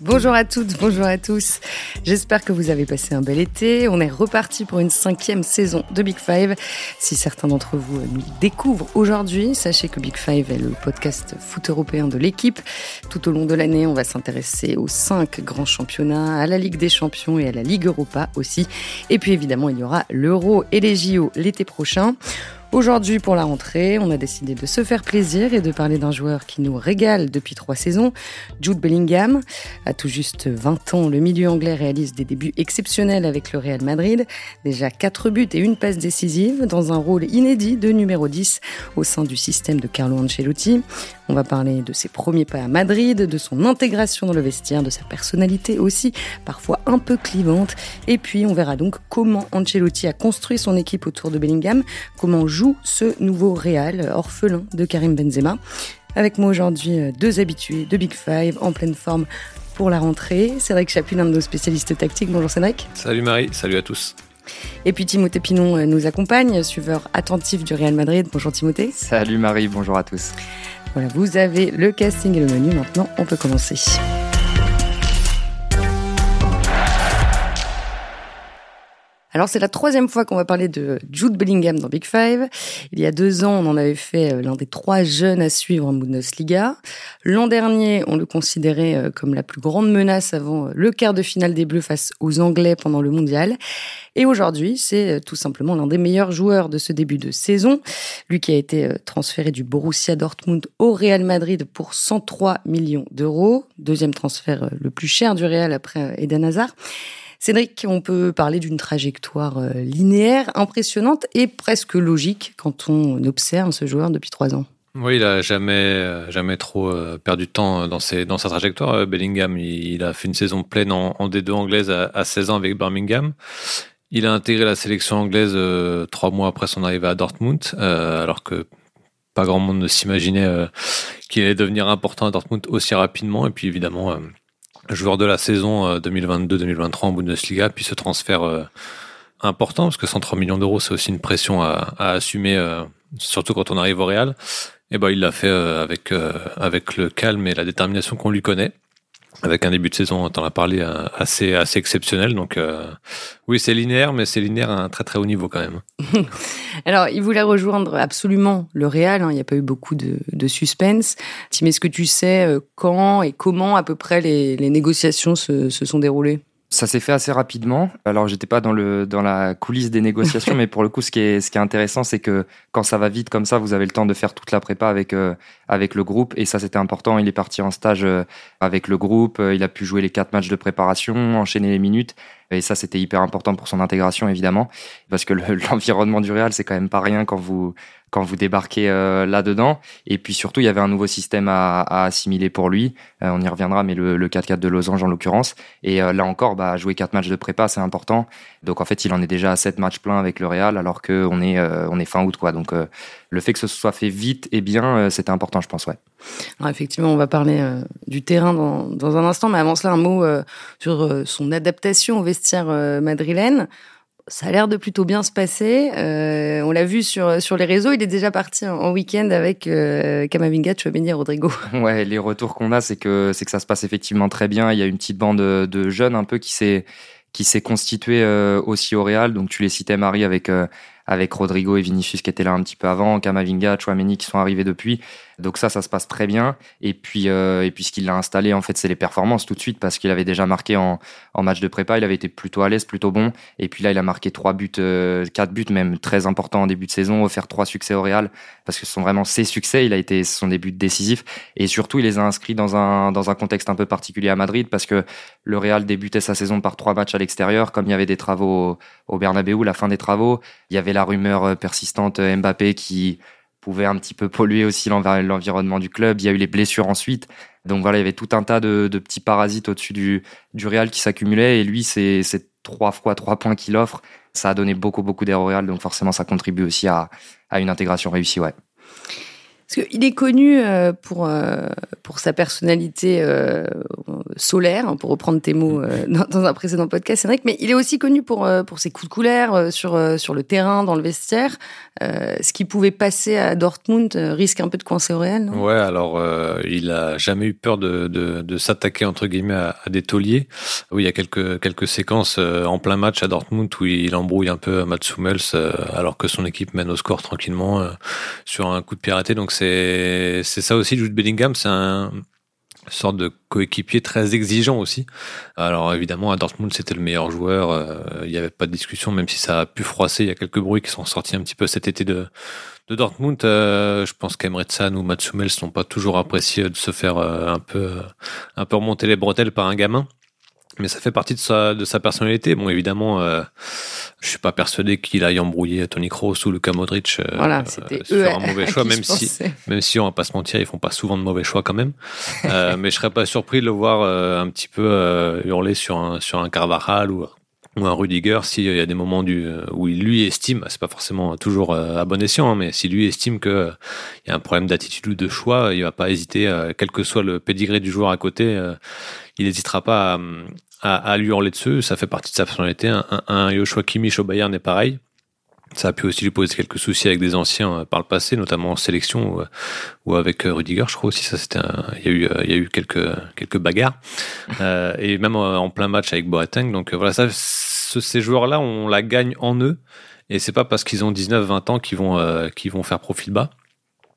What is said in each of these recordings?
Bonjour à toutes, bonjour à tous. J'espère que vous avez passé un bel été. On est reparti pour une cinquième saison de Big Five. Si certains d'entre vous nous découvrent aujourd'hui, sachez que Big Five est le podcast foot européen de l'équipe. Tout au long de l'année, on va s'intéresser aux cinq grands championnats, à la Ligue des Champions et à la Ligue Europa aussi. Et puis évidemment, il y aura l'Euro et les JO l'été prochain. Aujourd'hui, pour la rentrée, on a décidé de se faire plaisir et de parler d'un joueur qui nous régale depuis trois saisons, Jude Bellingham. À tout juste 20 ans, le milieu anglais réalise des débuts exceptionnels avec le Real Madrid. Déjà quatre buts et une passe décisive dans un rôle inédit de numéro 10 au sein du système de Carlo Ancelotti. On va parler de ses premiers pas à Madrid, de son intégration dans le vestiaire, de sa personnalité aussi, parfois un peu clivante. Et puis, on verra donc comment Ancelotti a construit son équipe autour de Bellingham, comment joue ce nouveau Real orphelin de Karim Benzema. Avec moi aujourd'hui, euh, deux habitués de Big Five en pleine forme pour la rentrée. Cédric Chaput, un de nos spécialistes tactiques. Bonjour Cédric. Salut Marie, salut à tous. Et puis Timothée Pinon euh, nous accompagne, suiveur attentif du Real Madrid. Bonjour Timothée. Salut Marie, bonjour à tous. Voilà, vous avez le casting et le menu. Maintenant, on peut commencer. Alors c'est la troisième fois qu'on va parler de Jude Bellingham dans Big Five. Il y a deux ans, on en avait fait euh, l'un des trois jeunes à suivre en Bundesliga. L'an dernier, on le considérait euh, comme la plus grande menace avant euh, le quart de finale des Bleus face aux Anglais pendant le Mondial. Et aujourd'hui, c'est tout simplement l'un des meilleurs joueurs de ce début de saison. Lui qui a été transféré du Borussia Dortmund au Real Madrid pour 103 millions d'euros. Deuxième transfert le plus cher du Real après Eden Hazard. Cédric, on peut parler d'une trajectoire euh, linéaire, impressionnante et presque logique quand on observe ce joueur depuis trois ans. Oui, il a jamais, euh, jamais trop euh, perdu de temps dans sa trajectoire. Bellingham, il, a fait une saison pleine en, D2 anglaise à, 16 ans avec Birmingham. Il a intégré la sélection anglaise trois mois après son arrivée à Dortmund, alors que pas grand monde ne s'imaginait qu'il allait devenir important à Dortmund aussi rapidement. Et puis évidemment, joueur de la saison 2022-2023 euh, en Bundesliga, puis ce transfert euh, important, parce que 103 millions d'euros, c'est aussi une pression à, assumer, euh, surtout quand on arrive au Real. Et ben, il l'a fait avec, avec le calme et la détermination qu'on lui connaît avec un début de saison, on en a parlé, euh, assez, assez exceptionnel. Donc euh, oui, c'est linéaire, mais c'est linéaire à un très très haut niveau quand même. Alors, il voulait rejoindre absolument le Real. Hein. il n'y a pas eu beaucoup de, suspense. Tim, est-ce que tu sais euh, quand et comment à peu près les, négociations se sont déroulées? Ça s'est fait assez rapidement. Alors, j'étais pas dans le dans la coulisse des négociations, mais pour le coup, ce qui est ce qui est intéressant, c'est que quand ça va vite comme ça, vous avez le temps de faire toute la prépa avec euh, avec le groupe, et ça c'était important. Il est parti en stage euh, avec le groupe, euh, il a pu jouer les quatre matchs de préparation, enchaîner les minutes, et ça c'était hyper important pour son intégration évidemment, parce que l'environnement du Real c'est quand même pas rien quand vous quand vous débarquez euh, là-dedans. Et puis surtout, il y avait un nouveau système à, assimiler pour lui. Euh, on y reviendra, mais le, le 4-4 de Losange en l'occurrence. Et euh, là encore, bah, jouer quatre matchs de prépa, c'est important. Donc en fait, il en est déjà à 7 matchs pleins avec le Real, alors qu'on est, fin août. Quoi. Donc le fait que ce soit fait vite et bien, c'était important, je pense. Ouais. Effectivement, on va parler du terrain dans, dans, un instant, mais avant cela, un mot sur son adaptation au vestiaire madrilène ça a l'air de plutôt bien se passer. Euh, on l'a vu sur, sur les réseaux, il est déjà parti en, week-end avec euh, Kamavinga, Chouameni et Rodrigo. Ouais, les retours qu'on a, c'est que, c'est que ça se passe effectivement très bien. Il y a une petite bande de, jeunes un peu qui s'est, qui s'est constituée euh, aussi au Real. Donc tu les citais, Marie, avec, euh, avec Rodrigo et Vinicius qui étaient là un petit peu avant, Kamavinga, Chouameni qui sont arrivés depuis. Donc ça, ça se passe très bien. Et puis, euh, et puis ce qu'il l'a installé, en fait, c'est les performances tout de suite parce qu'il avait déjà marqué en, en match de prépa. Il avait été plutôt à l'aise, plutôt bon. Et puis là, il a marqué trois buts, euh, quatre buts même très importants en début de saison, offert trois succès au Real parce que ce sont vraiment ses succès. Il a été son début décisif et surtout, il les a inscrits dans un dans un contexte un peu particulier à Madrid parce que le Real débutait sa saison par trois matchs à l'extérieur, comme il y avait des travaux au, au Bernabeu, la fin des travaux. Il y avait la rumeur euh, persistante Mbappé qui pouvait un petit peu polluer aussi l'environnement du club. Il y a eu les blessures ensuite. Donc voilà, il y avait tout un tas de, petits parasites au-dessus du, du Real qui s'accumulaient. Et lui, c'est trois fois trois points qu'il offre. Ça a donné beaucoup, beaucoup d'air au Real. Donc forcément, ça contribue aussi à, à une intégration réussie. Ouais. Parce qu'il est connu euh, pour, euh, pour sa personnalité euh, solaire, hein, pour reprendre tes mots dans, un précédent podcast, Cédric, mais il est aussi connu pour, pour ses coups de colère sur, sur le terrain, dans le vestiaire. ce qui pouvait passer à Dortmund risque un peu de coincer au réel, Ouais, alors il a jamais eu peur de, de, de s'attaquer entre guillemets à, à, des tauliers. Oui, il y a quelques, quelques séquences en plein match à Dortmund où il embrouille un peu Mats Hummels alors que son équipe mène au score tranquillement sur un coup de pied arrêté. Donc c'est ça aussi, Jude Bellingham, c'est un sorte de coéquipier très exigeant aussi. Alors évidemment à Dortmund c'était le meilleur joueur, euh, il n'y avait pas de discussion même si ça a pu froisser, il y a quelques bruits qui sont sortis un petit peu cet été de, Dortmund. Euh, je pense qu'Emre ou Mats Hummels n'ont pas toujours apprécié de se faire euh, un peu un peu remonter les bretelles par un gamin mais ça fait partie de sa, de sa personnalité. Bon, évidemment, euh, je suis pas persuadé qu'il aille embrouiller Tony Kroos ou Luka Modric euh, voilà, c'était sur un mauvais choix, même si, même si on va pas se mentir, ils font pas souvent de mauvais choix quand même. euh, mais je serais pas surpris de le voir euh, un petit peu euh, hurler sur un, sur un Carvajal ou, ou un Rudiger s'il y a des moments du, où il lui estime, c'est pas forcément toujours à bon escient, hein, mais si lui estime que il y a un problème d'attitude ou de choix, il va pas hésiter, quel que soit le pédigré du joueur à côté, il n'hésitera pas à, à, à, lui hurler dessus. Ça fait partie de sa personnalité. Un, un, un Joshua Kimmich au Bayern est pareil. Ça a pu aussi lui poser quelques soucis avec des anciens euh, par le passé, notamment en sélection ou, ou avec euh, Rudiger, je crois aussi. Ça, c'était, il y a eu, euh, il y a eu quelques quelques bagarres euh, et même en plein match avec Boateng. Donc voilà, ça, ce, ces joueurs-là, on la gagne en eux et c'est pas parce qu'ils ont 19-20 ans qu'ils vont euh, qu'ils vont faire profil bas.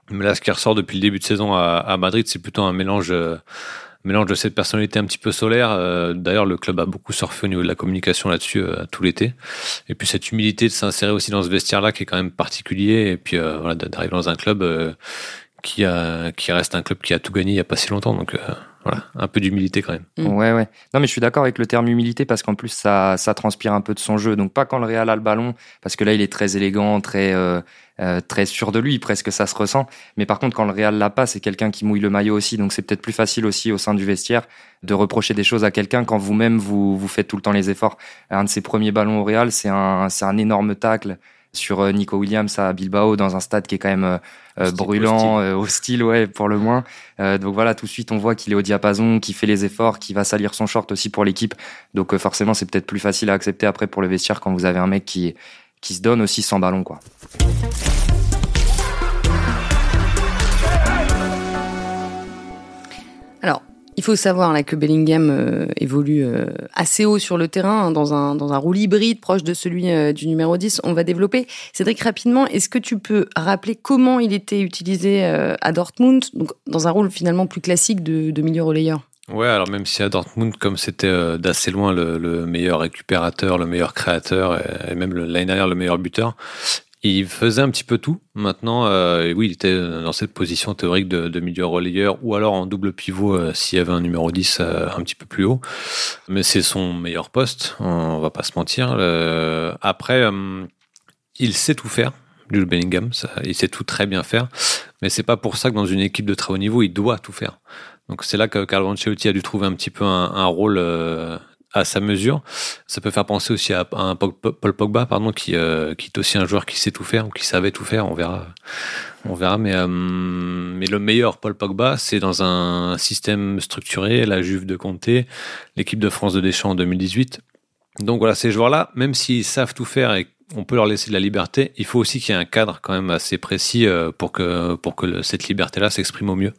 Mais là, ce qui ressort depuis le début de saison à, à Madrid, c'est plutôt un mélange mélange de cette personnalité un petit peu solaire. Euh, D'ailleurs, le club a beaucoup surfé au niveau de la communication là-dessus euh, tout l'été. Et puis cette humilité de s'insérer aussi dans ce vestiaire-là qui est quand même particulier. Et puis euh, voilà, d'arriver dans un club euh, qui a qui reste un club qui a tout gagné il y a pas si longtemps. Donc voilà, un peu d'humilité quand même. Mm. Ouais, ouais. Non, mais je suis d'accord avec le terme humilité parce qu'en plus, ça, ça transpire un peu de son jeu. Donc, pas quand le Real a le ballon, parce que là, il est très élégant, très, euh, euh, très sûr de lui, presque ça se ressent. Mais par contre, quand le Real l'a pas, c'est quelqu'un qui mouille le maillot aussi. Donc, c'est peut-être plus facile aussi au sein du vestiaire de reprocher des choses à quelqu'un quand vous-même, vous, vous faites tout le temps les efforts. Un de ses premiers ballons au Real, c'est un, c'est un énorme tacle sur euh, Nico Williams à Bilbao dans un stade qui est quand même euh, brûlant, hostile. hostile, ouais, pour le moins. Euh, donc voilà, tout de suite, on voit qu'il est au diapason, qu'il fait les efforts, qu'il va salir son short aussi pour l'équipe. Donc euh, forcément, c'est peut-être plus facile à accepter après pour le vestiaire quand vous avez un mec qui, qui se donne aussi sans ballon, quoi. Alors, il faut savoir que Bellingham euh, évolue euh, assez haut sur le terrain, hein, dans un, rôle hybride proche de celui euh, du numéro 10. On va développer. Cédric, rapidement, est-ce que tu peux rappeler comment il était utilisé à Dortmund, dans un rôle finalement plus classique de, milieu relayeur? Ouais, alors même si à Dortmund, comme c'était d'assez loin le, le, meilleur récupérateur, le meilleur créateur, et, et même l'année dernière le meilleur buteur, il faisait un petit peu tout. Maintenant, euh, oui, il était dans cette position théorique de, de milieu relayeur ou alors en double pivot euh, s'il y avait un numéro 10 euh, un petit peu plus haut. Mais c'est son meilleur poste, on va pas se mentir. Après, il sait tout faire. Jules Bellingham, il sait tout très bien faire, mais c'est pas pour ça que dans une équipe de très haut niveau, il doit tout faire. Donc c'est là que Carlo Ancelotti a dû trouver un petit peu un, un rôle à sa mesure. Ça peut faire penser aussi à un Paul Pogba, pardon, qui, euh, qui est aussi un joueur qui sait tout faire ou qui savait tout faire. On verra, on verra. Mais, euh, le meilleur Paul Pogba, c'est dans un système structuré, la Juve de Comté, l'équipe de France de Deschamps en 2018. Donc voilà, ces joueurs-là, même s'ils savent tout faire et on peut leur laisser de la liberté, il faut aussi qu'il y ait un cadre quand même assez précis euh, pour que, pour que cette liberté-là s'exprime au mieux.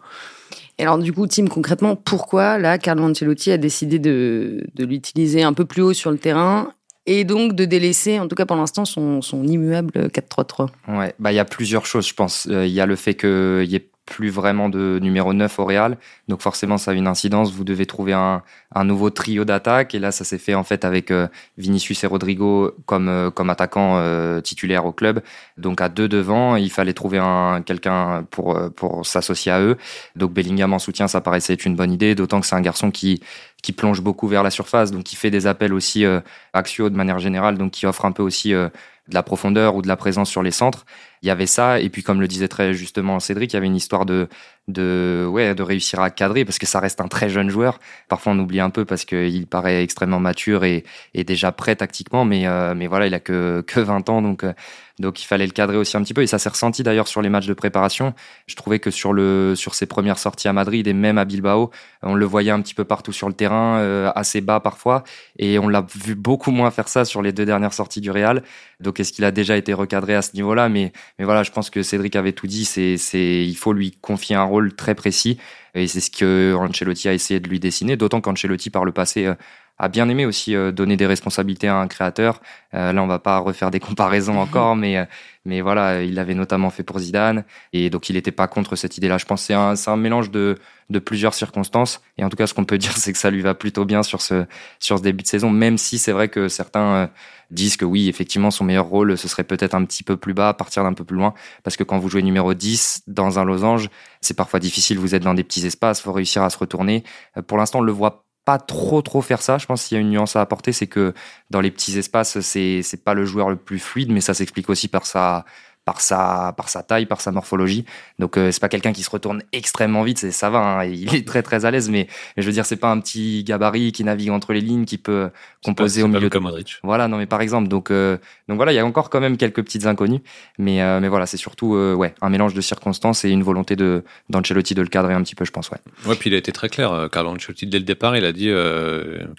Et alors, du coup, Tim, concrètement, pourquoi là, Carlo Ancelotti a décidé de, de l'utiliser un peu plus haut sur le terrain et donc de délaisser, en tout cas pour l'instant, son, son immuable 4-3-3 Ouais, bah il y a plusieurs choses, je pense. Il euh, y a le fait qu'il y ait plus vraiment de numéro 9 au Real. Donc forcément, ça a une incidence. Vous devez trouver un, un nouveau trio d'attaque. Et là, ça s'est fait en fait avec euh, Vinicius et Rodrigo comme, euh, comme attaquants euh, titulaires au club. Donc à deux devant, il fallait trouver un, quelqu'un pour, pour s'associer à eux. Donc Bellingham en soutien, ça paraissait être une bonne idée. D'autant que c'est un garçon qui, qui plonge beaucoup vers la surface. Donc qui fait des appels aussi axiaux de manière générale. Donc qui offre un peu aussi de la profondeur ou de la présence sur les centres. Il y avait ça. Et puis, comme le disait très justement Cédric, il y avait une histoire de, de, ouais, de réussir à cadrer parce que ça reste un très jeune joueur. Parfois, on oublie un peu parce qu'il paraît extrêmement mature et, et déjà prêt tactiquement. Mais, euh, mais voilà, il a que, que 20 ans. Donc, euh, donc il fallait le cadrer aussi un petit peu et ça s'est ressenti d'ailleurs sur les matchs de préparation. Je trouvais que sur le sur ses premières sorties à Madrid et même à Bilbao, on le voyait un petit peu partout sur le terrain, euh, assez bas parfois et on l'a vu beaucoup moins faire ça sur les deux dernières sorties du Real. Donc est-ce qu'il a déjà été recadré à ce niveau-là? Mais mais voilà, je pense que Cédric avait tout dit, c'est c'est il faut lui confier un rôle très précis. Et c'est ce que Ancelotti a essayé de lui dessiner, d'autant qu'Ancelotti par le passé euh, a bien aimé aussi euh, donner des responsabilités à un créateur. Euh, là, on va pas refaire des comparaisons encore, mais euh, mais voilà, il l'avait notamment fait pour Zidane, et donc il n'était pas contre cette idée-là. Je pense que c'est un, c'est un mélange de, de plusieurs circonstances, et en tout cas, ce qu'on peut dire, c'est que ça lui va plutôt bien sur ce sur ce début de saison, même si c'est vrai que certains disent que oui, effectivement, son meilleur rôle, ce serait peut-être un petit peu plus bas, partir d'un peu plus loin, parce que quand vous jouez numéro 10 dans un losange, c'est parfois difficile, vous êtes dans des petits espaces, faut réussir à se retourner. Pour l'instant, on le voit pas trop trop faire ça. Je pense qu'il y a une nuance à apporter, c'est que dans les petits espaces, c'est pas le joueur le plus fluide, mais ça s'explique aussi par sa par sa par sa taille, par sa morphologie. Donc euh, c'est pas quelqu'un qui se retourne extrêmement vite, c'est ça va, hein, il est très très à l'aise, mais, je veux dire c'est pas un petit gabarit qui navigue entre les lignes, qui peut composer au milieu. Comme Modric. Voilà, non mais par exemple, donc euh, donc voilà, il y a encore quand même quelques petites inconnues, mais euh, mais voilà, c'est surtout ouais un mélange de circonstances et une volonté de d'Ancelotti de le cadrer un petit peu, je pense, ouais. Ouais, puis il a été très clair, Carlo Ancelotti dès le départ, il a dit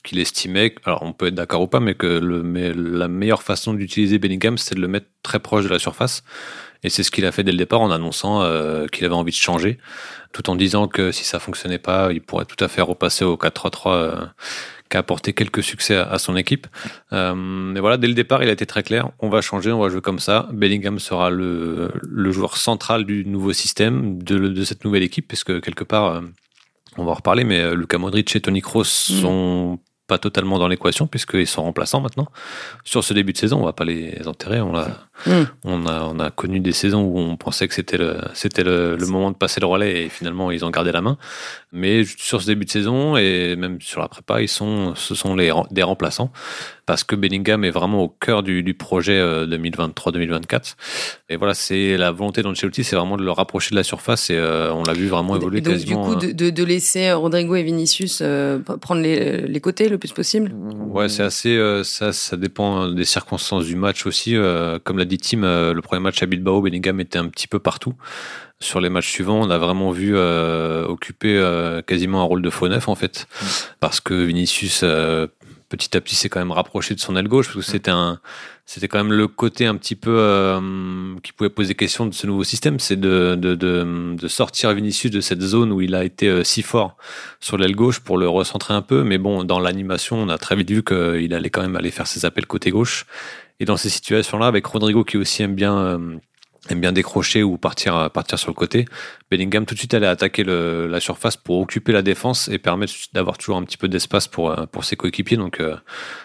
qu'il estimait, alors on peut être d'accord ou pas, mais que le mais la meilleure façon d'utiliser Bellingham, c'est de le mettre très proche de la surface. Et c'est ce qu'il a fait dès le départ en annonçant euh, qu'il avait envie de changer, tout en disant que si ça fonctionnait pas, il pourrait tout à fait repasser au 4-3-3 euh, qui a apporté quelques succès à, son équipe. Euh, mais voilà, dès le départ, il a été très clair. On va changer, on va jouer comme ça. Bellingham sera le, le joueur central du nouveau système, de, de cette nouvelle équipe, puisque quelque part, on va en reparler, mais Luka Modric et Tony Kroos mm. sont pas totalement dans l'équation puisqu'ils sont remplaçants maintenant. Sur ce début de saison, on va pas les enterrer. On a, hmm. on a, on a connu des saisons où on pensait que c'était le, c'était le, moment de passer le relais et finalement ils ont gardé la main. Mais sur ce début de saison et même sur la prépa, ils sont, ce sont les, des remplaçants parce que Bellingham est vraiment au cœur du, du projet 2023-2024. Euh, et voilà, c'est la volonté d'Ancelotti, c'est vraiment de le rapprocher de la surface et euh, on l'a vu vraiment évoluer donc, quasiment. Du coup, de, de, laisser Rodrigo et Vinicius euh, prendre les, les, côtés le plus possible? Ouais, c'est assez. ça, ça dépend des circonstances du match aussi. comme l'a dit Tim, le premier match à Bilbao, Bellingham était un petit peu partout. Sur les matchs suivants, on a vraiment vu occuper quasiment un rôle de faux neuf en fait, mm. parce que Vinicius petit à petit s'est quand même rapproché de son aile gauche parce que c'était un c'était quand même le côté un petit peu euh, qui pouvait poser question de ce nouveau système c'est de, de, de, de, sortir Vinicius de cette zone où il a été euh, si fort sur l'aile gauche pour le recentrer un peu. Mais bon dans l'animation on a très vite vu qu'il allait quand même aller faire ses appels côté gauche et dans ces situations là avec Rodrigo qui aussi aime bien euh, aime bien décrocher ou partir partir sur le côté. Bellingham tout de suite allait attaquer la surface pour occuper la défense et permettre d'avoir toujours un petit peu d'espace pour euh, pour ses coéquipiers. Donc euh,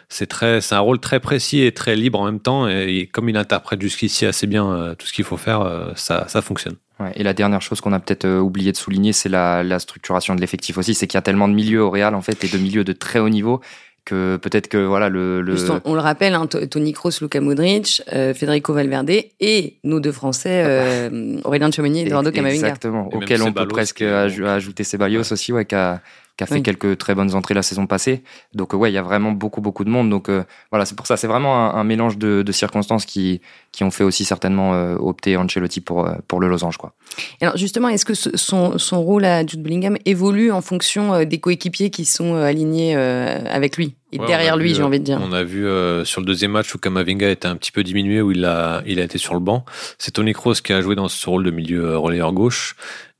c'est un rôle très précis et très libre en même temps et, comme il interprète jusqu'ici assez bien tout ce qu'il faut faire, ça ça fonctionne. Et la dernière chose qu'on a peut-être oublié de souligner, c'est la, la structuration de l'effectif aussi. C'est qu'il y a tellement de milieux au Real en fait et de milieux de très haut niveau peut-être que voilà le, on, le rappelle hein, Tony Kroos, Luka Modric, euh, Federico Valverde et nos deux Français euh, Aurélien Tchouameni et Eduardo Camavinga. Exactement, auquel on peut presque ajouter Ceballos aussi ouais, qui a, qui a fait quelques très bonnes entrées la saison passée. Donc ouais, il y a vraiment beaucoup beaucoup de monde. Donc euh, voilà, c'est pour ça, c'est vraiment un, mélange de, de, circonstances qui qui ont fait aussi certainement euh, opter Ancelotti pour euh, pour le losange quoi. Alors justement, est-ce que son son rôle à Jude Bellingham évolue en fonction des coéquipiers qui sont alignés avec lui et derrière lui, j'ai envie de dire? On a vu sur le deuxième match où Kamavinga était un petit peu diminué, où il a, il a été sur le banc. C'est Tony Kroos qui a joué dans ce rôle de milieu relayeur gauche.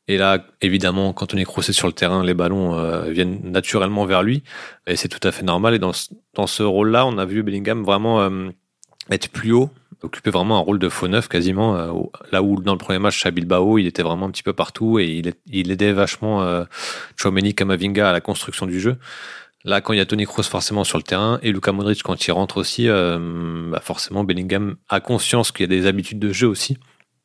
Et là, évidemment, quand on est crossé sur le terrain, les ballons euh, viennent naturellement vers lui. Et c'est tout à fait normal. Et dans, dans ce rôle-là, on a vu Bellingham vraiment euh, être plus haut, occuper vraiment un rôle de faux neuf quasiment. Euh, là où dans le premier match à Bilbao, il était vraiment un petit peu partout et il, il aidait vachement euh, Kamavinga à la construction du jeu. Là, quand il y a Tony Kroos forcément sur le terrain et Luka Modric quand il rentre aussi, bah forcément Bellingham a conscience qu'il y a des habitudes de jeu aussi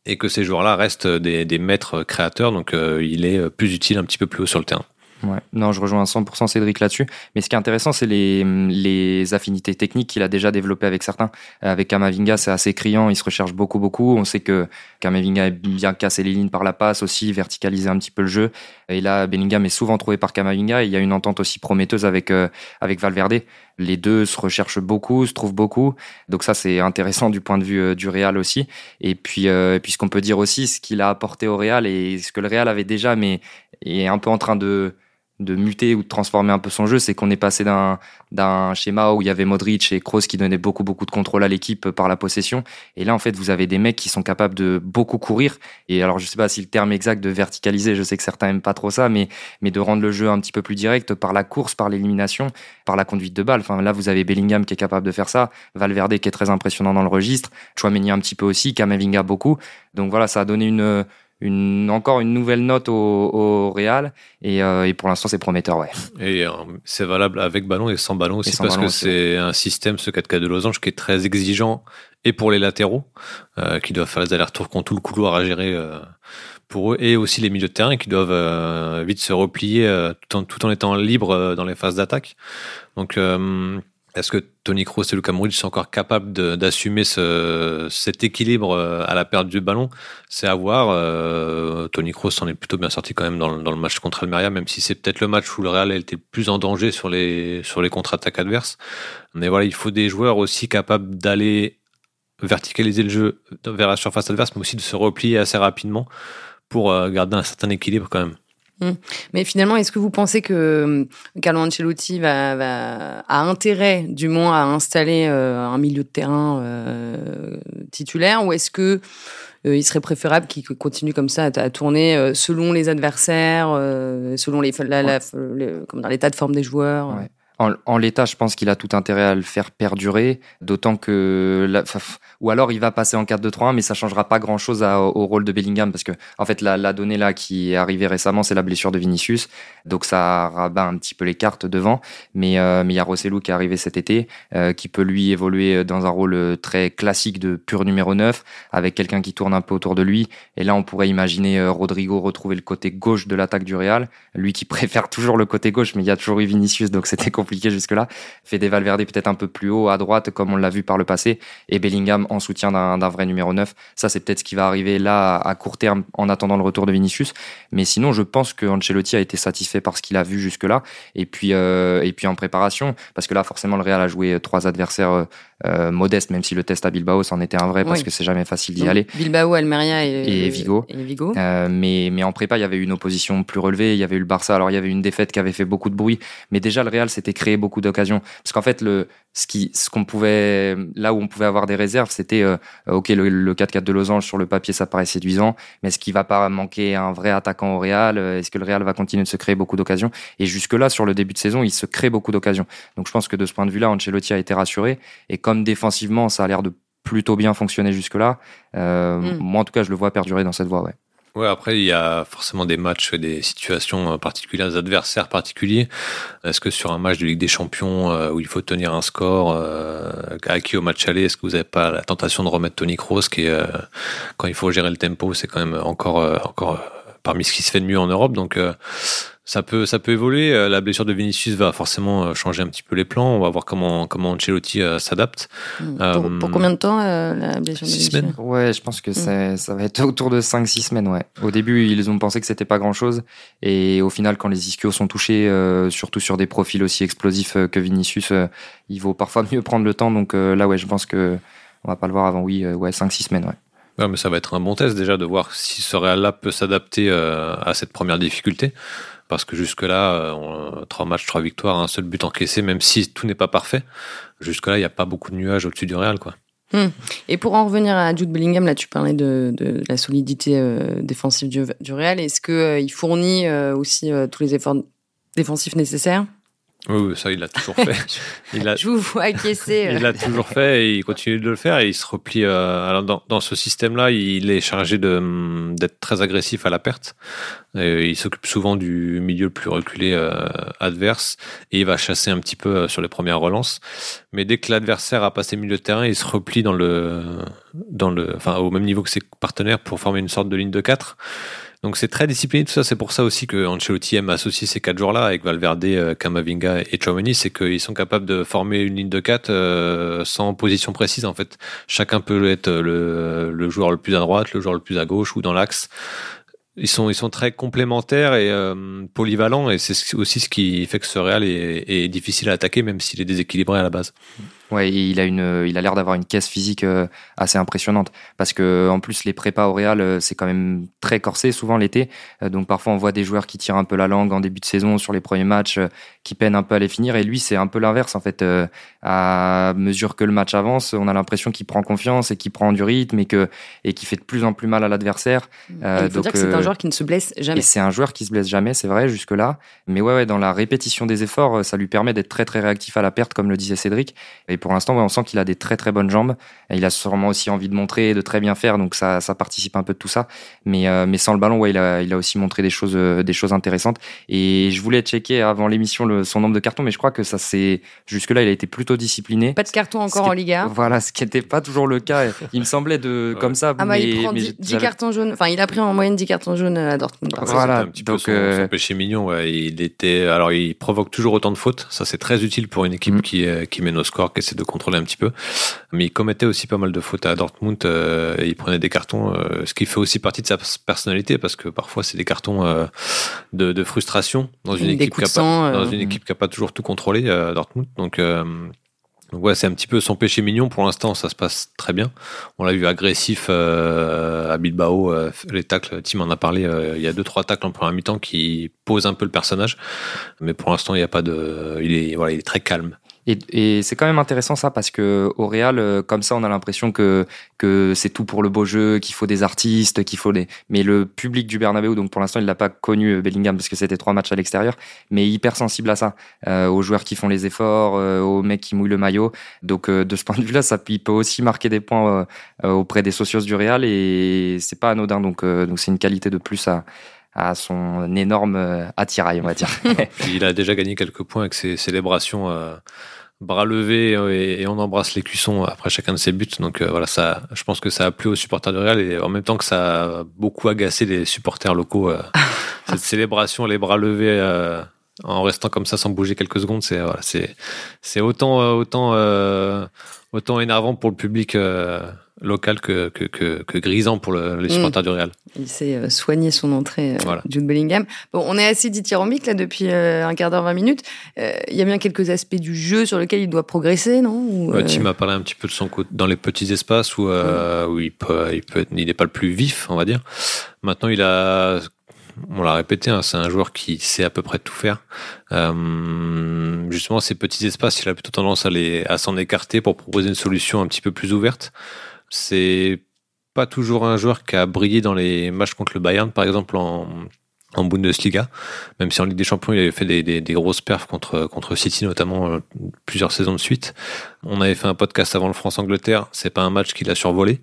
et que ces joueurs-là restent des, des, maîtres créateurs, donc euh, il est plus utile un petit peu plus haut sur le terrain. Ouais. Non, je rejoins à 100% Cédric là-dessus. Mais ce qui est intéressant, c'est les, les affinités techniques qu'il a déjà développées avec certains. Avec Kamavinga, c'est assez criant, il se recherche beaucoup, beaucoup. On sait que Kamavinga aime bien casser les lignes par la passe aussi, verticaliser un petit peu le jeu. Et là, Bellingham est souvent trouvé par Kamavinga. Il y a une entente aussi prometteuse avec, euh, avec Valverde. Les deux se recherchent beaucoup, se trouvent beaucoup. Donc ça, c'est intéressant du point de vue euh, du Real aussi. Et puis, euh, puis ce qu'on peut dire aussi, ce qu'il a apporté au Real et ce que le Real avait déjà, mais est un peu en train de de muter ou de transformer un peu son jeu, c'est qu'on est passé d'un d'un schéma où il y avait Modric et Kroos qui donnaient beaucoup beaucoup de contrôle à l'équipe par la possession et là en fait vous avez des mecs qui sont capables de beaucoup courir et alors je sais pas si le terme exact de verticaliser, je sais que certains aiment pas trop ça mais mais de rendre le jeu un petit peu plus direct par la course, par l'élimination, par la conduite de balle. Enfin là vous avez Bellingham qui est capable de faire ça, Valverde qui est très impressionnant dans le registre, Chouameni un petit peu aussi, Kamavinga beaucoup. Donc voilà, ça a donné une une, encore une nouvelle note au, au Real et, euh, et pour l'instant c'est prometteur ouais. Et euh, c'est valable avec ballon et sans ballon aussi sans parce ballon que c'est un système ce 4K de losange qui est très exigeant et pour les latéraux euh, qui doivent faire les allers-retours qui ont tout le couloir à gérer euh, pour eux et aussi les milieux de terrain qui doivent euh, vite se replier tout, en, tout en étant libres dans les phases d'attaque. Donc est-ce que Tony Kroos et Luka Modric sont encore capables d'assumer ce, cet équilibre euh, à la perte du ballon? C'est à voir. Euh, Tony Kroos en est plutôt bien sorti quand même dans, le- match contre Almeria, même si c'est peut-être le match où le Real été le plus en danger sur les, sur les contre-attaques adverses. Mais voilà, il faut des joueurs aussi capables d'aller verticaliser le jeu vers la surface adverse, mais aussi de se replier assez rapidement pour euh, garder un certain équilibre quand même. Mais finalement, est-ce que vous pensez que euh, Carlo Ancelotti va, va, a intérêt, du moins, à installer euh, un milieu de terrain euh, titulaire, ou est-ce que euh, il serait préférable qu'il continue comme ça à, à tourner selon les adversaires, selon les, la, la, le- comment dire, l'état de forme des joueurs Ouais. En, l'état, je pense qu'il a tout intérêt à le faire perdurer, d'autant que, ou alors il va passer en 4-2-3-1, mais ça changera pas grand chose au, rôle de Bellingham, parce que en fait la, donnée là qui est arrivée récemment, c'est la blessure de Vinicius, donc ça rabat un petit peu les cartes devant, mais euh, il y a Rossellou qui est arrivé cet été, euh, qui peut lui évoluer dans un rôle euh, très classique de pur numéro 9, avec quelqu'un qui tourne un peu autour de lui, et là on pourrait imaginer Rodrigo retrouver le côté gauche de l'attaque du Real, lui qui préfère toujours le côté gauche, mais il y a toujours eu Vinicius, donc c'était compliqué jusque-là. Fede Valverde peut-être un peu plus haut à droite, comme on l'a vu par le passé, et Bellingham en soutien d'un vrai numéro 9. Ça, c'est peut-être ce qui va arriver là à court terme en attendant le retour de Vinicius. Mais sinon, je pense que Ancelotti a été satisfait par ce qu'il a vu jusque-là. Et puis, euh, et puis en préparation, parce que là, forcément, le Real a joué trois adversaires euh, euh, modestes, même si le test à Bilbao, c'en était un vrai, parce Oui. que c'est jamais facile d'y aller. Bilbao, Almeria et, Et Vigo. Et Vigo. Euh, mais, mais en prépa, il y avait une opposition plus relevée. Il y avait eu le Barça. Alors, il y avait une défaite qui avait fait beaucoup de bruit. Mais déjà, le Real s'était créé beaucoup d'occasions. Parce qu'en fait, le, ce qui, ce qu'on pouvait, là où on pouvait avoir des réserves, c'était, euh, ok, le, le 4-4 de Losange, sur le papier, ça paraît séduisant. Mais est-ce qu'il va pas manquer un vrai attaquant au Real? Euh, Est-ce que le Real va continuer de se créer beaucoup d'occasions? Et jusque-là, sur le début de saison, il se crée beaucoup d'occasions. Donc, je pense que de ce point de vue-là, Ancelotti a été rassuré. Et comme défensivement, ça a l'air de plutôt bien fonctionner jusque-là, euh, Mm. moi, en tout cas, je le vois perdurer dans cette voie, ouais. Ouais, après, il y a forcément des matchs, des situations euh, particulières, des adversaires particuliers. Est-ce que sur un match de Ligue des Champions euh, où il faut tenir un score euh, acquis au match aller, est-ce que vous n'avez pas la tentation de remettre Tony Kroos qui euh, quand il faut gérer le tempo, c'est quand même encore, encore parmi ce qui se fait de mieux en Europe. Donc, ça peut, ça peut évoluer. Euh, La blessure de Vinicius va forcément euh, changer un petit peu les plans. On va voir comment, comment Ancelotti euh, s'adapte. Mm. Euh, pour, combien de temps euh, la blessure de six Vinicius semaines. Ouais, je pense que c'est- ça va être autour de 5-6 semaines, ouais. Au début, ils ont pensé que c'était pas grand chose. Et au final, quand les ischios sont touchés, euh, surtout sur des profils aussi explosifs que Vinicius, euh, il vaut parfois mieux prendre le temps. Donc euh, là, ouais, je pense que on va pas le voir avant, oui, euh, ouais, 5-6 semaines, ouais. Ouais, mais ça va être un bon test déjà de voir si ce Real-là peut s'adapter euh, à cette première difficulté. Parce que jusque-là, euh, trois matchs, trois victoires, un seul but encaissé, même si tout n'est pas parfait. Jusque-là, il n'y a pas beaucoup de nuages au-dessus du Real. Quoi. Et pour en revenir à Jude Bellingham, là tu parlais de, la solidité euh, défensive du, Real. Est-ce que euh, fournit aussi tous les efforts défensifs nécessaires? Oui, oui, ça, il l'a toujours fait. il l'a Je vous vois acquiescer. euh. il l'a toujours fait et il continue de le faire et il se replie. euh, alors dans, dans ce système-là, il est chargé de, hum, d'être très agressif à la perte. Et il s'occupe souvent du milieu le plus reculé euh, adverse et il va chasser un petit peu euh, sur les premières relances. Mais dès que l'adversaire a passé milieu de terrain, il se replie dans le, dans le, enfin, au même niveau que ses partenaires pour former une sorte de ligne de 4. Donc c'est très discipliné tout ça. C'est pour ça aussi que Ancelotti aime associer ces quatre joueurs-là avec Valverde, Kamavinga et Chouameni, c'est qu'ils sont capables de former une ligne de quatre sans position précise en fait. Chacun peut être le, le joueur le plus à droite, le joueur le plus à gauche ou dans l'axe ils sont, très complémentaires et euh, polyvalents et c'est aussi ce qui fait que ce Real est difficile à attaquer même s'il est déséquilibré à la base. Ouais, il a une, il a l'air d'avoir une caisse physique euh, assez impressionnante parce que en plus les prépas au Real euh, c'est quand même très corsé souvent l'été, euh, donc parfois on voit des joueurs qui tirent un peu la langue en début de saison sur les premiers matchs, qui peinent un peu à les finir et lui c'est un peu l'inverse en fait. À mesure que le match avance, on a l'impression qu'il prend confiance et qu'il prend du rythme et que et qui fait de plus en plus mal à l'adversaire. il faut donc, c'est un joueur qui ne se blesse jamais. Et c'est un joueur qui se blesse jamais, c'est vrai jusque là. Mais ouais, ouais, dans la répétition des efforts, ça lui permet d'être très très réactif à la perte comme le disait Cédric. Et pour l'instant, on sent qu'il a des très très bonnes jambes. Et il a sûrement aussi envie de montrer, de très bien faire, donc ça, ça participe un peu de tout ça. Mais, euh, mais sans le ballon, ouais, il a, il a aussi montré des choses, euh, des choses intéressantes. Et je voulais checker avant l'émission son nombre de cartons, mais je crois que ça c'est jusque-là, il a été plutôt discipliné. Pas de cartons encore en Liga. Voilà, ce qui n'était pas toujours le cas. Il me semblait de comme ça. Ah bah, il prend 10, cartons jaunes. Enfin, il a pris en moyenne 10 cartons jaunes à Dortmund. voilà, un petit peu son, euh, péché mignon. Ouais. Il était, alors il provoque toujours autant de fautes. Ça c'est très utile pour une équipe mm. qui, qui mène au score, qui essaie de contrôler un petit peu. Mais il commettait aussi pas mal de fautes à Dortmund euh, et il prenait des cartons, euh, ce qui fait aussi partie de sa personnalité parce que parfois c'est des cartons euh, de, de, frustration dans une, équipe qui pas, dans une équipe qui a pas toujours tout contrôlé à Dortmund. Donc donc ouais, c'est un petit peu son péché mignon. Pour l'instant, ça se passe très bien. On l'a vu agressif à Bilbao. les tacles, Tim en a parlé. il y a deux trois tacles en première mi-temps qui posent un peu le personnage, mais pour l'instant, il n'y a pas de. Il est voilà, il est très calme. Et, et c'est quand même intéressant ça parce que au Real, euh, comme ça, on a l'impression que que c'est tout pour le beau jeu, qu'il faut des artistes, qu'il faut des. Mais le public du Bernabeu, donc pour l'instant, il l'a pas connu euh, Bellingham parce que c'était trois matchs à l'extérieur, mais hyper sensible à ça, euh, aux joueurs qui font les efforts, aux mecs qui mouillent le maillot. Donc de ce point de vue-là, ça il peut aussi marquer des points auprès des socios du Real et c'est pas anodin. Donc donc c'est une qualité de plus à à son énorme attirail, on va dire. il a déjà gagné quelques points avec ses célébrations bras levés euh, et, on embrasse les cuissons après chacun de ses buts. Donc euh, voilà, ça, je pense que ça a plu aux supporters du Real et en même temps que ça a beaucoup agacé les supporters locaux. Euh, cette célébration, les bras levés en restant comme ça sans bouger quelques secondes, c'est voilà, c'est c'est autant autant autant énervant pour le public local que, que, que, grisant pour le, les mm. supporters du Real. Il s'est euh, soigné son entrée, euh, Jude Bellingham. Bon, on est assez dithyrambique là depuis euh, un quart d'heure, 20 minutes. Il y a bien quelques aspects du jeu sur lesquels il doit progresser, non? Ou, Tim a parlé un petit peu de son côté dans les petits espaces où, où il peut, il peut, il n'est pas le plus vif, on va dire. Maintenant, il a on l'a répété, hein, c'est un joueur qui sait à peu près tout faire. Euh, justement, ces petits espaces, il a plutôt tendance à, les, à s'en écarter pour proposer une solution un petit peu plus ouverte. C'est pas toujours un joueur qui a brillé dans les matchs contre le Bayern, par exemple en, en Bundesliga, même si en Ligue des Champions il avait fait des, des, grosses perfs contre contre City notamment euh, plusieurs saisons de suite. On avait fait un podcast avant le France-Angleterre, c'est pas un match qu'il a survolé.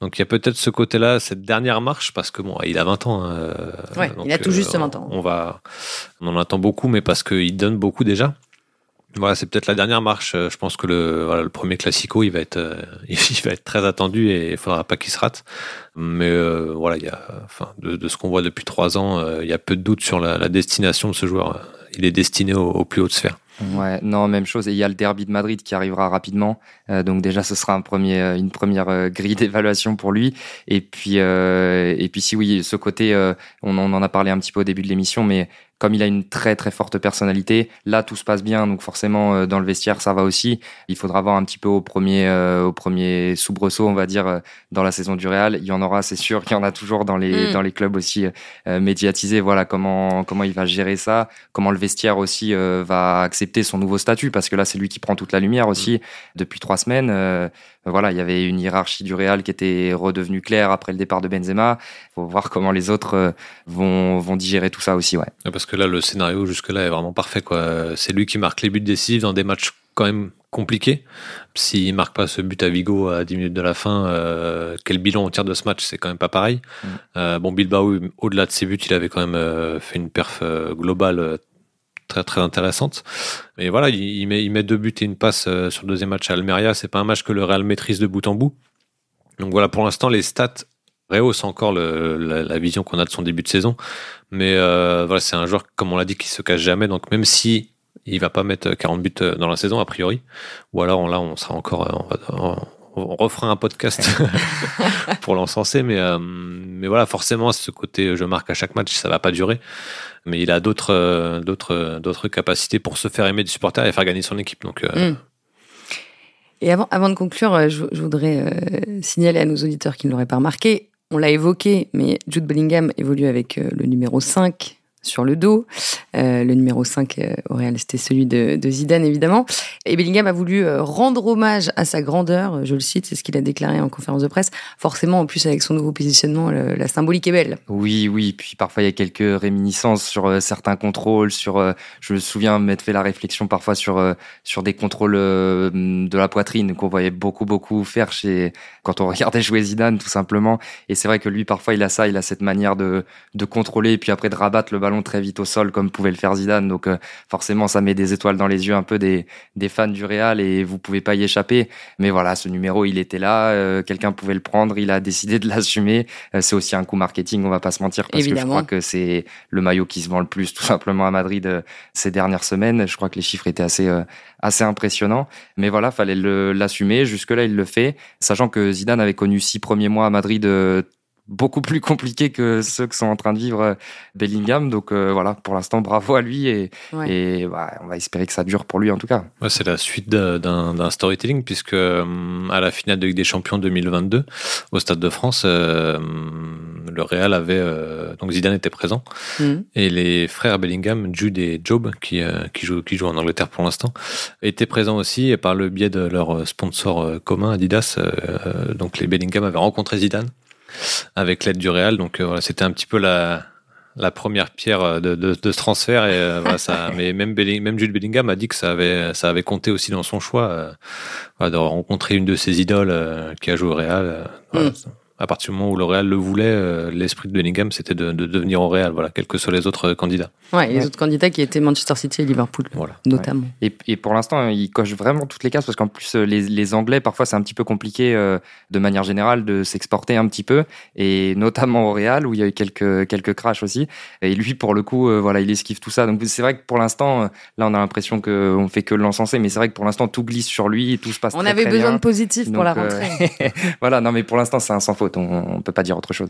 Donc il y a peut-être ce côté-là, cette dernière marche, parce que bon, il a 20 ans. Hein, euh, ouais, il a tout juste 20 ans. On va, on en attend beaucoup, mais parce qu'il donne beaucoup déjà. Voilà, c'est peut-être la dernière marche. Euh, je pense que le, voilà, le premier classico, il va être, euh, il va être très attendu et il faudra pas qu'il se rate. Mais euh, voilà, il y a, enfin, de, ce qu'on voit depuis trois ans, il y a peu de doute sur la, destination de ce joueur. Il est destiné aux au plus hautes sphères. Ouais, non, même chose. Et il y a le derby de Madrid qui arrivera rapidement. donc déjà, ce sera un premier, une première grille d'évaluation pour lui. Et puis, et puis si oui, ce côté, on, on, en a parlé un petit peu au début de l'émission, mais comme il a une très très forte personnalité, là tout se passe bien, donc forcément euh, dans le vestiaire ça va aussi. Il faudra voir un petit peu au premier euh, au premier soubresaut, on va dire, euh, dans la saison du Real. Il y en aura, c'est sûr, qu'il y en a toujours dans les mm. dans les clubs aussi médiatisés. Voilà comment comment il va gérer ça, comment le vestiaire aussi va accepter son nouveau statut, parce que là c'est lui qui prend toute la lumière aussi mm. depuis trois semaines voilà, il y avait une hiérarchie du Real qui était redevenue claire après le départ de Benzema. Il faut voir comment les autres euh, vont, vont digérer tout ça aussi, ouais. Parce que là, le scénario jusque-là est vraiment parfait, quoi. C'est lui qui marque les buts décisifs dans des matchs quand même compliqués. S'il marque pas ce but à Vigo à 10 minutes de la fin, euh, quel bilan on tire de ce match C'est quand même pas pareil. Mm. Euh, bon, Bilbao, au-delà de ses buts, il avait quand même fait une perf globale très très intéressante. Mais voilà, il, met, il met deux buts et une passe euh, sur le deuxième match à Almeria. C'est pas un match que le Real maîtrise de bout en bout. Donc voilà, pour l'instant, les stats rehausse encore la, vision qu'on a de son début de saison. Mais voilà, c'est un joueur, comme on l'a dit, qui se cache jamais. Donc même si il va pas mettre 40 buts dans la saison, a priori, ou alors là, on sera encore, on, refera un podcast pour l'encenser, mais, mais voilà, forcément, ce côté je marque à chaque match, ça va pas durer mais il a d'autres d'autres d'autres capacités pour se faire aimer des supporters et faire gagner son équipe. Donc mm. Et avant, avant de conclure, euh, je, voudrais euh, signaler à nos auditeurs qui ne l'auraient pas remarqué, on l'a évoqué, mais Jude Bellingham évolue avec euh, le numéro 5 sur le dos. Euh, le numéro 5 euh, au Real, c'était celui de, Zidane, évidemment. Et Bellingham a voulu euh, rendre hommage à sa grandeur, je le cite, c'est ce qu'il a déclaré en conférence de presse. Forcément, en plus, avec son nouveau positionnement, la symbolique est belle. Oui, oui. Puis parfois, il y a quelques réminiscences sur certains contrôles. Sur, je me souviens m'être fait la réflexion parfois sur, sur des contrôles de la poitrine qu'on voyait beaucoup, beaucoup faire chez, quand on regardait jouer Zidane, tout simplement. Et c'est vrai que lui, parfois, il a ça, il a cette manière de, de contrôler et puis après de rabattre le ballon très vite au sol comme pouvait le faire Zidane. Donc euh, forcément, ça met des étoiles dans les yeux un peu des, des fans du Real et vous pouvez pas y échapper. Mais voilà, ce numéro, il était là, euh, quelqu'un pouvait le prendre, il a décidé de l'assumer. Euh, c'est aussi un coup marketing, on va pas se mentir, parce que je crois que c'est le maillot qui se vend le plus tout simplement à Madrid ces dernières semaines. Je crois que les chiffres étaient assez assez impressionnants. Mais voilà, fallait l'assumer. Jusque-là, il le fait, sachant que Zidane avait connu six premiers mois à Madrid beaucoup plus compliqué que ceux que sont en train de vivre euh, Bellingham. Donc euh, voilà, pour l'instant, bravo à lui et, et bah, on va espérer que ça dure pour lui en tout cas. Ouais, c'est la suite d'un storytelling puisque euh, à la finale de Ligue des Champions 2022 au Stade de France, le Real avait donc Zidane était présent mhm. et les frères Bellingham, Jude et Job qui qui jouent qui jouent en Angleterre pour l'instant étaient présents aussi et par le biais de leur sponsor commun Adidas, donc les Bellingham avaient rencontré Zidane avec l'aide du Real. Donc euh, voilà, c'était un petit peu la, la première pierre euh, de, de, de ce transfert. Et, euh, voilà, ça, mais même, même Jude Bellingham a dit que ça avait, ça avait compté aussi dans son choix de rencontrer une de ses idoles qui a joué au Real. Voilà, mm à partir du moment où le Real le voulait, euh, l'esprit de Bellingham, c'était de, devenir au Real, voilà, quels que soient les autres candidats. Ouais, les autres candidats qui étaient Manchester City et Liverpool, voilà. notamment. Et, pour l'instant, il coche vraiment toutes les cases parce qu'en plus, euh, les, Anglais, parfois, c'est un petit peu compliqué euh, de manière générale de s'exporter un petit peu, et notamment au Real où il y a eu quelques quelques crashs aussi. Et lui, pour le coup, voilà, il esquive tout ça. Donc c'est vrai que pour l'instant, là, on a l'impression qu'on fait que l'encenser, mais c'est vrai que pour l'instant, tout glisse sur lui, tout se passe. On avait besoin de positif pour la rentrée. voilà, non, mais pour l'instant, c'est un sans faute on ne peut pas dire autre chose.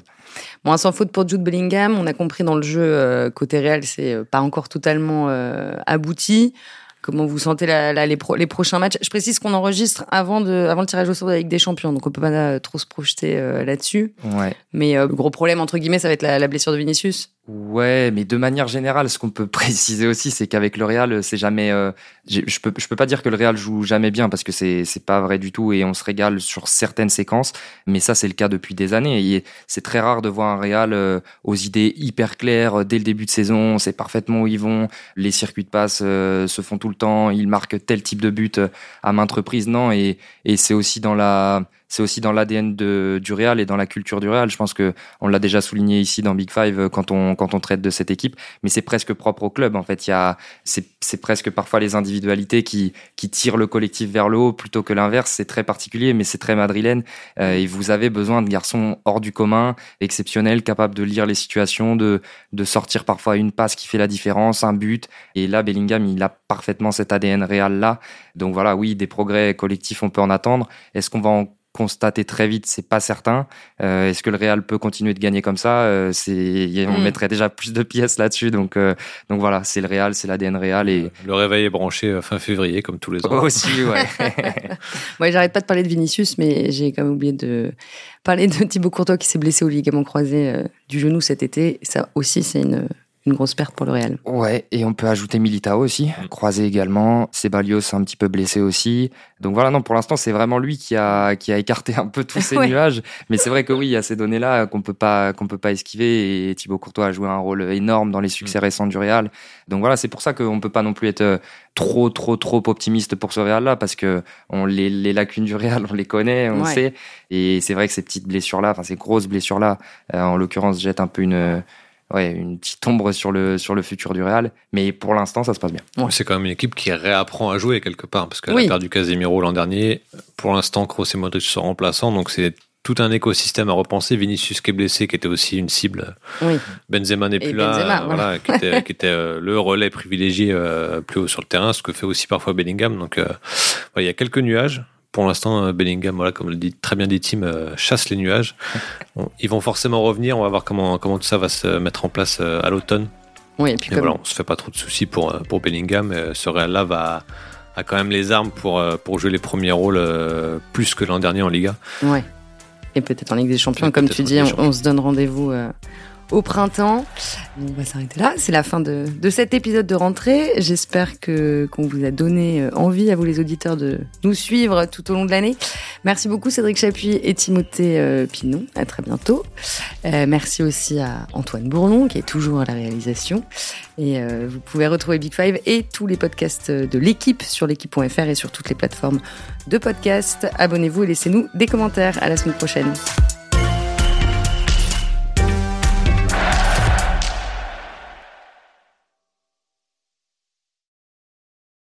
Bon, sans faute pour Jude Bellingham, on a compris dans le jeu euh, côté réel, c'est euh, pas encore totalement euh, abouti. Comment vous sentez les, prochains matchs? Je précise qu'on enregistre avant, de, avant le tirage au sort de la Ligue des Champions, donc on peut pas trop se projeter là-dessus. Ouais. Mais le gros problème, entre guillemets, ça va être la blessure de Vinicius. Ouais, mais de manière générale, ce qu'on peut préciser aussi, c'est qu'avec le Real, c'est jamais. Euh, je peux peux pas dire que le Real joue jamais bien parce que c'est c'est pas vrai du tout et on se régale sur certaines séquences, mais ça c'est le cas depuis des années. Et c'est très rare de voir un Real euh, aux idées hyper claires dès le début de saison. On sait parfaitement où ils vont. Les circuits de passe euh, se font tout le temps. Ils marquent tel type de but à maintes reprises. Non, et c'est aussi dans la c'est aussi dans l'ADN du Real et dans la culture du Real. Je pense que on l'a déjà souligné ici dans Big Five euh, quand on quand on traite de cette équipe, mais c'est presque propre au club. En fait, il y a c'est presque parfois les individualités qui qui tirent le collectif vers le haut plutôt que l'inverse. C'est très particulier, mais c'est très madrilène. Euh, et vous avez besoin de garçons hors du commun, exceptionnels, capables de lire les situations, de de sortir parfois une passe qui fait la différence, un but. Et là, Bellingham, il a parfaitement cet ADN Real là. Donc voilà, oui, des progrès collectifs, on peut en attendre. Est-ce qu'on va en constater très vite, c'est pas certain. Euh, est-ce que le Real peut continuer de gagner comme ça euh, C'est, on mm. mettrait déjà plus de pièces là-dessus. Donc, euh, donc voilà, c'est le Real, c'est l'ADN Real et le réveil est branché fin février comme tous les ans. Aussi, ouais. Moi, j'arrête pas de parler de Vinicius, mais j'ai quand même oublié de parler de Thibaut Courtois qui s'est blessé au ligament croisé du genou cet été. Ça aussi, c'est une une grosse perte pour le Real. Ouais, et on peut ajouter Militao aussi, croisé également. Sebalios un petit peu blessé aussi. Donc voilà, non, pour l'instant, c'est vraiment lui qui a, qui a écarté un peu tous ces nuages. Mais c'est vrai que oui, il y a ces données-là qu'on peut pas, qu'on peut pas esquiver. Et Thibaut Courtois a joué un rôle énorme dans les succès mm. récents du Real. Donc voilà, c'est pour ça qu'on peut pas non plus être euh, trop, trop, trop optimiste pour ce Real-là, parce que on, les, les lacunes du Real, on les connaît, on sait. Et c'est vrai que ces petites blessures-là, enfin ces grosses blessures-là, euh, en l'occurrence, jettent un peu une ouais, une petite ombre sur le, sur le futur du Real. Mais pour l'instant, ça se passe bien. C'est quand même une équipe qui réapprend à jouer quelque part, parce qu'elle a perdu Casemiro l'an dernier. Pour l'instant, Kroos et Modric sont remplaçants, donc c'est tout un écosystème à repenser. Vinicius qui est blessé, qui était aussi une cible. Oui. Benzema n'est Et plus là, Benzema, euh, voilà, qui était, qui était, euh, le relais privilégié euh, plus haut sur le terrain, ce que fait aussi parfois Bellingham. Donc, euh, ouais, il y a quelques nuages. Pour l'instant, euh, Bellingham, voilà, comme le dit très bien dit Tim, euh, chasse les nuages. Bon, ils vont forcément revenir. On va voir comment, comment tout ça va se mettre en place euh, à l'automne. Oui, et puis Et comme, voilà, on se fait pas trop de soucis pour, euh, pour Bellingham. Euh, Ce Real-là va, a quand même les armes pour, pour jouer les premiers rôles plus que l'an dernier en Liga. ouais. Et peut-être en Ligue des Champions, Et comme tu dis, on, se donne rendez-vous au printemps. On va s'arrêter là. C'est la fin de, de cet épisode de rentrée. J'espère que qu'on vous a donné euh, envie à vous les auditeurs de nous suivre tout au long de l'année. Merci beaucoup Cédric Chapuis et Timothée euh, Pinon. À très bientôt. Euh, merci aussi à Antoine Bourlon qui est toujours à la réalisation. Et vous pouvez retrouver Big Five et tous les podcasts de l'équipe sur l'équipe.fr et sur toutes les plateformes de podcasts. Abonnez-vous et laissez-nous des commentaires. À la semaine prochaine.